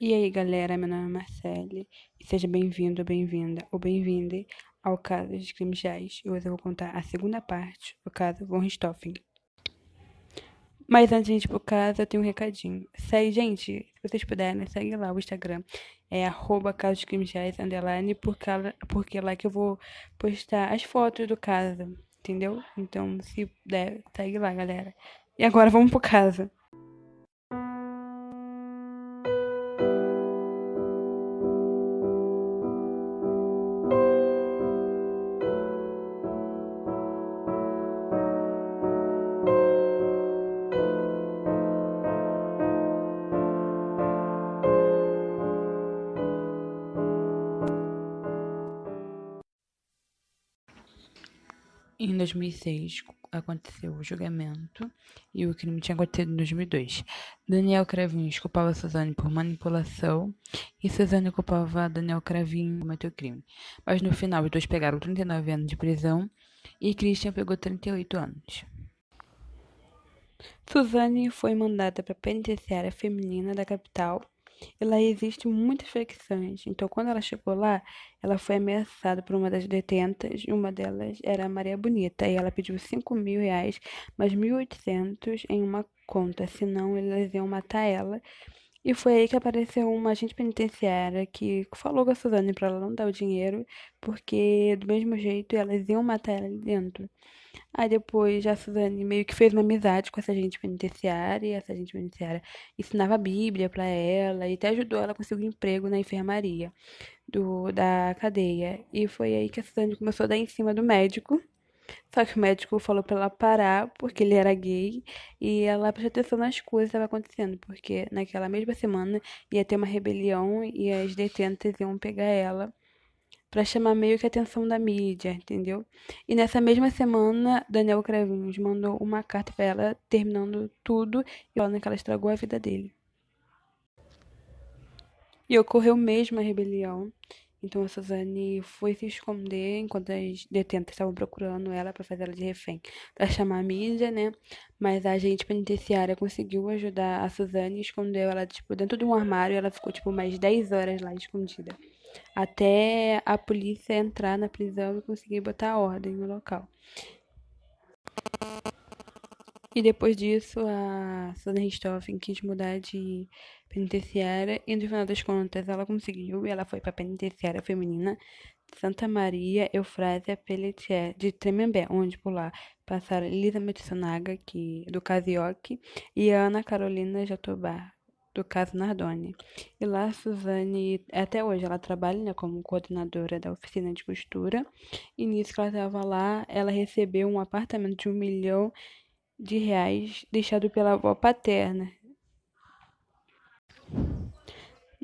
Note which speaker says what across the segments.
Speaker 1: E aí, galera, meu nome é Marcele e seja bem-vindo, bem-vinda ou bem-vinde ao caso de crimes reais. E hoje eu vou contar a segunda parte do caso von Richthofen. Mas antes de ir pro caso, eu tenho um recadinho. Segue, gente, se vocês puderem, segue lá o Instagram. É arroba caso de crimes reais, underline, porque, porque é lá que eu vou postar as fotos do caso, entendeu? Então, se puder, segue lá, galera. E agora vamos pro caso. 2006 aconteceu o julgamento e o crime tinha acontecido em 2002. Daniel Cravin culpava Suzane por manipulação e Suzane culpava Daniel Cravin por cometer o crime. Mas no final os dois pegaram 39 anos de prisão e Christian pegou 38 anos. Suzane foi mandada para a penitenciária feminina da capital e lá existem muitas flexões. Então, quando ela chegou lá, ela foi ameaçada por uma das detentas, uma delas era a Maria Bonita, e ela pediu 5 mil reais, mais 1.800 em uma conta, senão eles iam matar ela. E foi aí que apareceu uma agente penitenciária que falou com a Suzane para ela não dar o dinheiro, porque do mesmo jeito elas iam matar ela ali dentro. Aí depois a Suzane meio que fez uma amizade com essa agente penitenciária, e essa agente penitenciária ensinava a Bíblia para ela e até ajudou ela a conseguir um emprego na enfermaria do, da cadeia. E foi aí que a Suzane começou a dar em cima do médico. Só que o médico falou para ela parar porque ele era gay e ela prestou atenção nas coisas que estavam acontecendo, porque naquela mesma semana ia ter uma rebelião e as detentas iam pegar ela para chamar meio que a atenção da mídia, entendeu? E nessa mesma semana, Daniel Cravinhos mandou uma carta para ela terminando tudo e falando que ela estragou a vida dele. E ocorreu mesmo a rebelião. Então a Suzane foi se esconder enquanto as detentas estavam procurando ela para fazer ela de refém, para chamar a mídia, né? Mas a agente penitenciária conseguiu ajudar a Suzane e escondeu ela tipo dentro de um armário, e ela ficou tipo mais 10 horas lá escondida até a polícia entrar na prisão e conseguir botar ordem no local. E depois disso, a Susan Richthofen quis mudar de penitenciária e no final das contas ela conseguiu e ela foi para a penitenciária feminina Santa Maria Eufrásia Pelletier de Tremembé, onde por lá passaram Elisa Metsunaga, que, do Casioque, e Ana Carolina Jatobá, do caso Nardoni. E lá a Suzane, até hoje, ela trabalha né, como coordenadora da oficina de costura. E nisso que ela estava lá, ela recebeu um apartamento de um milhão de reais deixado pela avó paterna.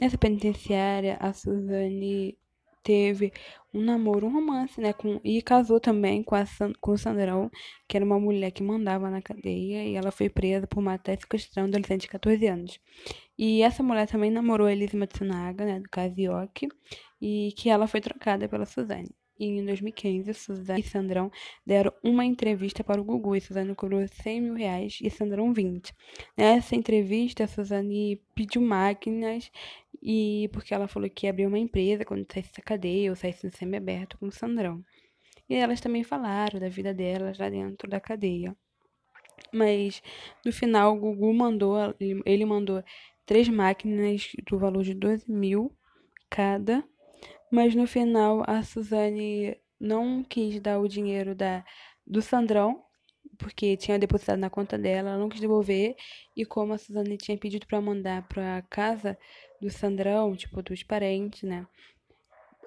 Speaker 1: Nessa penitenciária, a Suzane teve um namoro, um romance, né? Com, e casou também com, a, com o Sandrão, que era uma mulher que mandava na cadeia, e ela foi presa por matar e sequestrar um adolescente de 14 anos. E essa mulher também namorou a Elise Matsunaga, né? Do Kazuyoki, e que ela foi trocada pela Suzane. E em 2015, Suzane e Sandrão deram uma entrevista para o Gugu e Suzane cobrou 100 mil reais e Sandrão 20. Nessa entrevista, a Suzane pediu máquinas e porque ela falou que ia abrir uma empresa quando saísse da cadeia ou saísse no semi-aberto com o Sandrão. E elas também falaram da vida delas lá dentro da cadeia. Mas no final o Gugu mandou, ele mandou três máquinas do valor de 12 mil cada mas no final a Suzane não quis dar o dinheiro da, do Sandrão, porque tinha depositado na conta dela, ela não quis devolver. E como a Suzane tinha pedido para mandar para casa do Sandrão, tipo, dos parentes, né?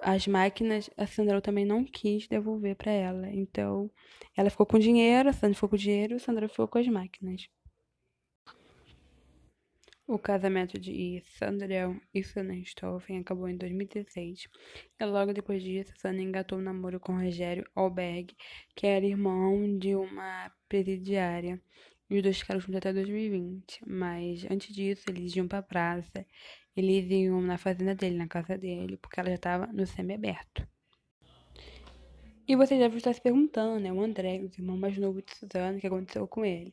Speaker 1: As máquinas, a Sandrão também não quis devolver para ela. Então, ela ficou com dinheiro, a Suzane ficou com dinheiro, o Sandrão ficou com as máquinas. O casamento de Sandrão e Sana Stoffen acabou em 2016 e logo depois disso Sana engatou um namoro com Rogério Alberg, que era irmão de uma presidiária. E os dois ficaram juntos até 2020, mas antes disso eles iam pra praça, eles iam na fazenda dele, na casa dele, porque ela já estava no semi-aberto. E você deve estar se perguntando, né? O André, o irmão mais novo de Suzana, o que aconteceu com ele?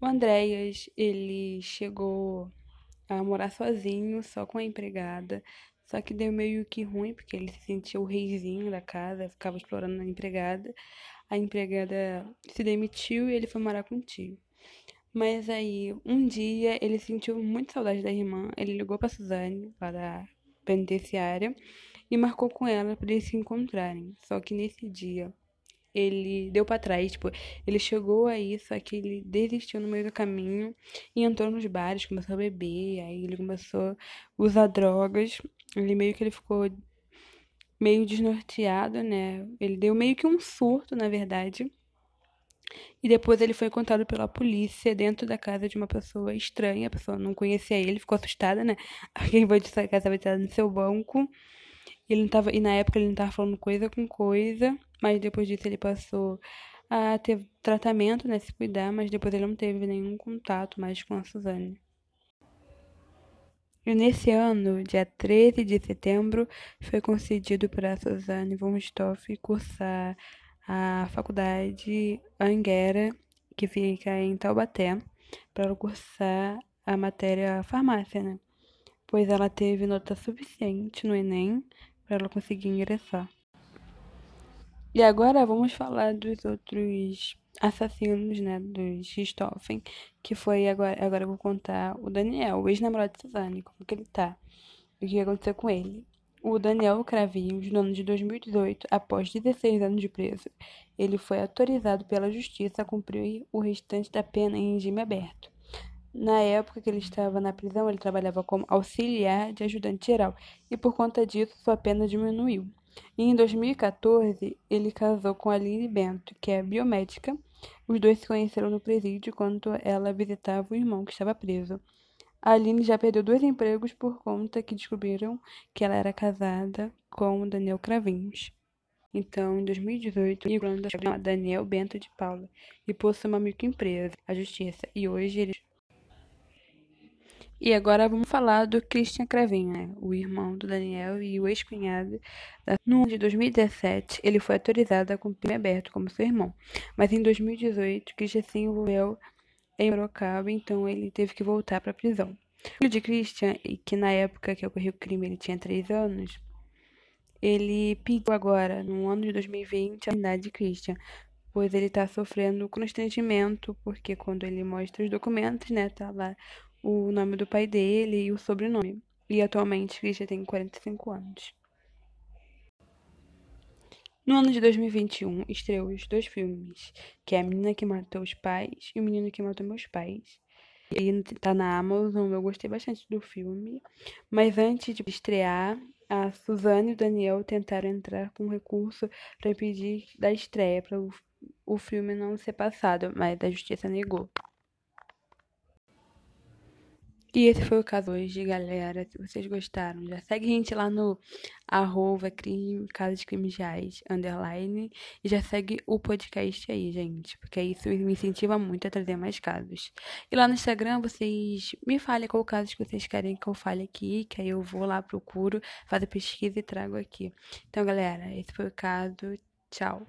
Speaker 1: O Andréas, ele chegou a morar sozinho, só com a empregada. Só que deu meio que ruim, porque ele se sentia o reizinho da casa, ficava explorando a empregada. A empregada se demitiu e ele foi morar com o tio. Mas aí, um dia, ele sentiu muita saudade da irmã. Ele ligou pra Suzane, lá da penitenciária, e marcou com ela para eles se encontrarem. Só que nesse dia, ele deu para trás, tipo, ele chegou aí, só que ele desistiu no meio do caminho e entrou nos bares, começou a beber, aí ele começou a usar drogas. Ele meio que ele ficou meio desnorteado, né? Ele deu meio que um surto, na verdade. E depois ele foi encontrado pela polícia dentro da casa de uma pessoa estranha. A pessoa não conhecia ele, ficou assustada, né? Alguém vai de sua casa vai no seu banco. Ele não tava, e na época ele não estava falando coisa com coisa, mas depois disso ele passou a ter tratamento, né? Se cuidar, mas depois ele não teve nenhum contato mais com a Suzane. E nesse ano, dia 13 de setembro, foi concedido para Suzane von Stoff cursar a faculdade Anguera, que fica em Taubaté, para cursar a matéria farmácia, né? Pois ela teve nota suficiente no Enem para ela conseguir ingressar. E agora vamos falar dos outros assassinos, né, dos Richthofen, que foi agora, agora eu vou contar o Daniel, o ex-namorado de Suzane, como que ele tá, o que aconteceu com ele. O Daniel Cravinhos, no ano de 2018, após 16 anos de preso, ele foi autorizado pela justiça a cumprir o restante da pena em regime aberto. Na época que ele estava na prisão, ele trabalhava como auxiliar de ajudante geral e por conta disso sua pena diminuiu. E em 2014, ele casou com Aline Bento, que é biomédica. Os dois se conheceram no presídio quando ela visitava o irmão que estava preso. A Aline já perdeu dois empregos por conta que descobriram que ela era casada com Daniel Cravinhos. Então, em 2018, Irlanda chamou Daniel Bento de Paula e possui uma microempresa, a Justiça, e hoje ele e agora vamos falar do Christian Cravinho, né? o irmão do Daniel e o ex-cunhado. No ano de 2017, ele foi autorizado a cumprir aberto como seu irmão, mas em 2018, Christian se envolveu em Sorocaba, então ele teve que voltar para a prisão. O filho de Christian, que na época que ocorreu o crime ele tinha 3 anos, ele pediu agora, no ano de 2020, a idade de Christian, pois ele está sofrendo constrangimento, porque quando ele mostra os documentos, né, tá lá o nome do pai dele e o sobrenome. E atualmente Christian tem 45 anos. No ano de 2021, estreou os dois filmes, que é A Menina que Matou os Pais e O Menino que Matou Meus Pais. E tá na Amazon, eu gostei bastante do filme. Mas antes de estrear, a Suzane e o Daniel tentaram entrar com um recurso para impedir da estreia, para o, o filme não ser passado, mas a justiça negou. E esse foi o caso hoje, galera. Se vocês gostaram, já segue a gente lá no arroba crime, Casa de Crimes Reais, underline. E já segue o podcast aí, gente. Porque isso me incentiva muito a trazer mais casos. E lá no Instagram, vocês me falem qual caso que vocês querem que eu fale aqui. Que aí eu vou lá, procuro, faço pesquisa e trago aqui. Então, galera, esse foi o caso. Tchau.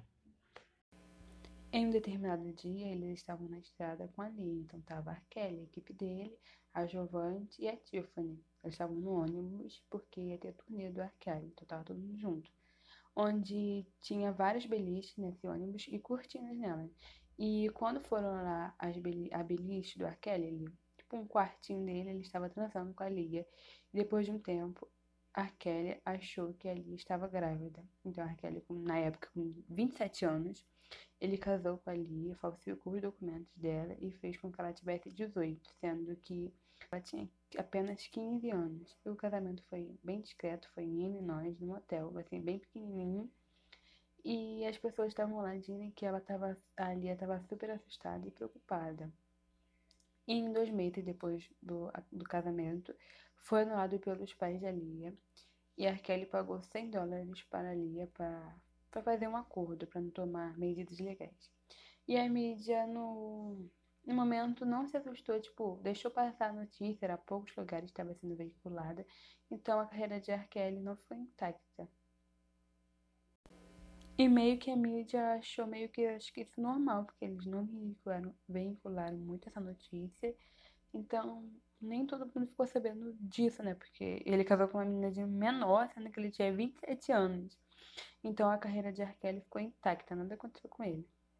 Speaker 1: Em um determinado dia, eles estavam na estrada com a Lee. Então, tava a Kelly, a equipe dele a Giovanni e a Tiffany. Eles estavam no ônibus porque ia ter turnê do Arcade, então tava todo mundo junto. Onde tinha várias beliches nesse ônibus e cortinas nela. E quando foram lá as beli a beliche do Arkelly, ali, tipo um quartinho dele, ele estava transando com a Lia. E depois de um tempo, a Kelly achou que a Lia estava grávida. Então a Kelly, na época, com 27 anos, ele casou com a Lia, falsificou os documentos dela e fez com que ela tivesse 18, sendo que ela tinha apenas 15 anos. E o casamento foi bem discreto, foi em Illinois, no motel, assim, bem pequenininho. E as pessoas estavam lá dizendo que ela tava, a Lia estava super assustada e preocupada. E em dois meses depois do, do casamento, foi anulado pelos pais da Lia. E a Kelly pagou 100 dólares para a Lia para fazer um acordo, para não tomar medidas legais. E a mídia, no, no momento, não se assustou, tipo, deixou passar a notícia, era poucos lugares estava sendo veiculada, então a carreira de R. não foi intacta. E meio que a mídia achou meio que acho que isso normal, porque eles não vincularam, vincularam muito essa notícia. Então, nem todo mundo ficou sabendo disso, né? Porque ele casou com uma menina de menor, sendo que ele tinha 27 anos. Então a carreira de R. Ficou intacta, nada aconteceu com ele.